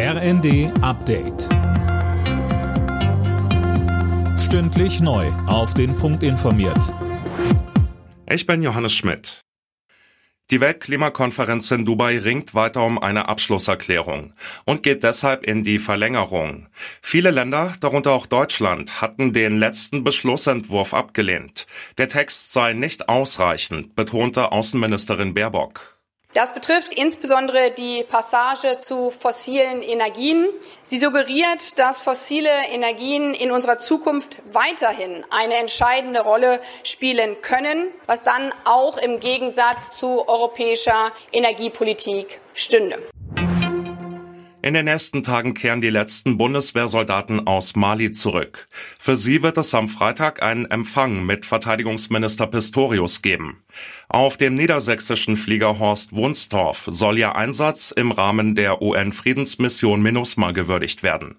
RND Update. Stündlich neu. Auf den Punkt informiert. Ich bin Johannes Schmidt. Die Weltklimakonferenz in Dubai ringt weiter um eine Abschlusserklärung und geht deshalb in die Verlängerung. Viele Länder, darunter auch Deutschland, hatten den letzten Beschlussentwurf abgelehnt. Der Text sei nicht ausreichend, betonte Außenministerin Baerbock. Das betrifft insbesondere die Passage zu fossilen Energien. Sie suggeriert, dass fossile Energien in unserer Zukunft weiterhin eine entscheidende Rolle spielen können, was dann auch im Gegensatz zu europäischer Energiepolitik stünde. In den nächsten Tagen kehren die letzten Bundeswehrsoldaten aus Mali zurück. Für sie wird es am Freitag einen Empfang mit Verteidigungsminister Pistorius geben. Auf dem niedersächsischen Flieger Horst Wunstorf soll ihr Einsatz im Rahmen der UN-Friedensmission MINUSMA gewürdigt werden.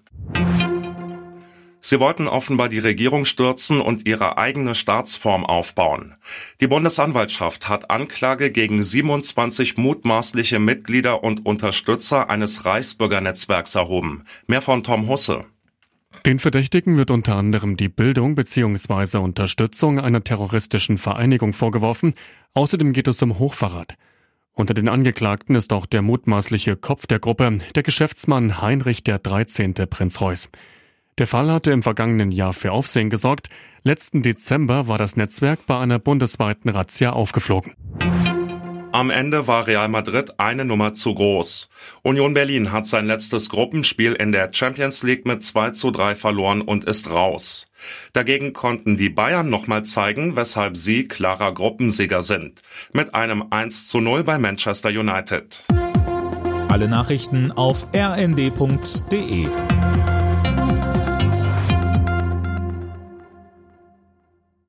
Sie wollten offenbar die Regierung stürzen und ihre eigene Staatsform aufbauen. Die Bundesanwaltschaft hat Anklage gegen 27 mutmaßliche Mitglieder und Unterstützer eines Reichsbürgernetzwerks erhoben. Mehr von Tom Husse. Den Verdächtigen wird unter anderem die Bildung bzw. Unterstützung einer terroristischen Vereinigung vorgeworfen. Außerdem geht es um Hochverrat. Unter den Angeklagten ist auch der mutmaßliche Kopf der Gruppe, der Geschäftsmann Heinrich der 13. Prinz Reuß. Der Fall hatte im vergangenen Jahr für Aufsehen gesorgt. Letzten Dezember war das Netzwerk bei einer bundesweiten Razzia aufgeflogen. Am Ende war Real Madrid eine Nummer zu groß. Union Berlin hat sein letztes Gruppenspiel in der Champions League mit 2 zu 3 verloren und ist raus. Dagegen konnten die Bayern nochmal zeigen, weshalb sie klarer Gruppensieger sind. Mit einem 1 zu 0 bei Manchester United. Alle Nachrichten auf rnd.de